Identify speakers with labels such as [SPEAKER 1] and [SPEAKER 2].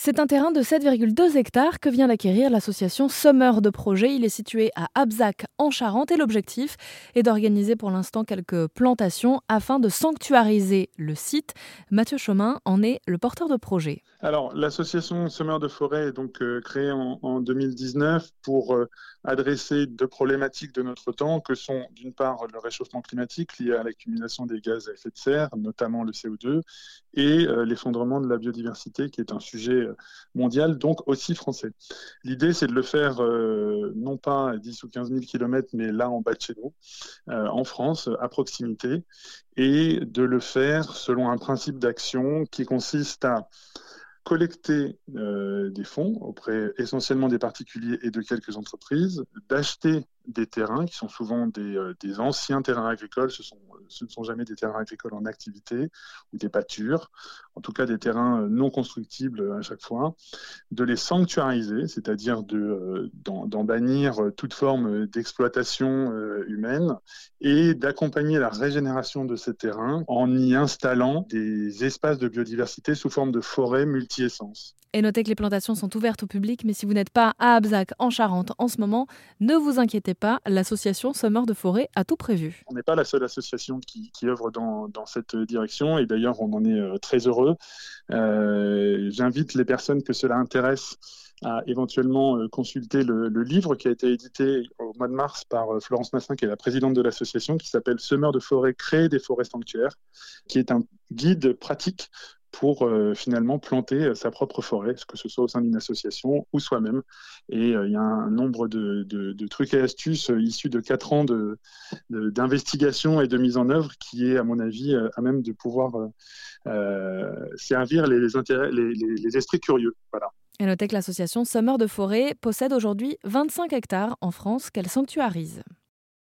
[SPEAKER 1] C'est un terrain de 7,2 hectares que vient d'acquérir l'association Summer de Projet. Il est situé à Abzac en Charente et l'objectif est d'organiser pour l'instant quelques plantations afin de sanctuariser le site. Mathieu Chemin en est le porteur de projet.
[SPEAKER 2] Alors, l'association Summer de Forêt est donc euh, créée en, 2019 pour euh, adresser deux problématiques de notre temps, que sont d'une part le réchauffement climatique lié à l'accumulation des gaz à effet de serre, notamment le CO2, et euh, l'effondrement de la biodiversité, qui est un sujet mondial, donc aussi français. L'idée, c'est de le faire non pas à 10 ou 15 000 km, mais là en bas de chez nous, en France, à proximité, et de le faire selon un principe d'action qui consiste à collecter euh, des fonds auprès essentiellement des particuliers et de quelques entreprises, d'acheter des terrains qui sont souvent des, euh, des anciens terrains agricoles, ce, sont, ce, ne sont jamais des terrains agricoles en activité ou des pâtures, en tout cas des terrains euh, non constructibles à chaque fois, de les sanctuariser, c'est-à-dire d'en bannir toute forme d'exploitation humaine et d'accompagner la régénération de ces terrains en y installant des espaces de biodiversité sous forme de forêts multi-essences.
[SPEAKER 1] Et notez que les plantations sont ouvertes au public, mais si vous n'êtes pas à Abzac, en Charente, en ce moment, ne vous inquiétez pas, l'association Sommeur de Forêt a tout prévu.
[SPEAKER 2] On n'est pas la seule association qui, œuvre dans, cette direction, et d'ailleurs, on en est euh, très heureux. Euh, j'invite les personnes que cela intéresse à éventuellement euh, consulter le, livre qui a été édité au mois de mars par Florence Massin, qui est la présidente de l'association, qui s'appelle Semeur de forêt, créer des forêts sanctuaires, qui est un guide pratique pour euh, finalement planter euh, sa propre forêt, que ce soit au sein d'une association ou soi-même. Et euh, il y a un nombre de, trucs et astuces issus de quatre ans d'investigation et de mise en œuvre qui est, à mon avis, à même de pouvoir servir les, les, les, esprits curieux.
[SPEAKER 1] Et notez que l'association Summer de Forêt possède aujourd'hui 25 hectares en France qu'elle sanctuarise.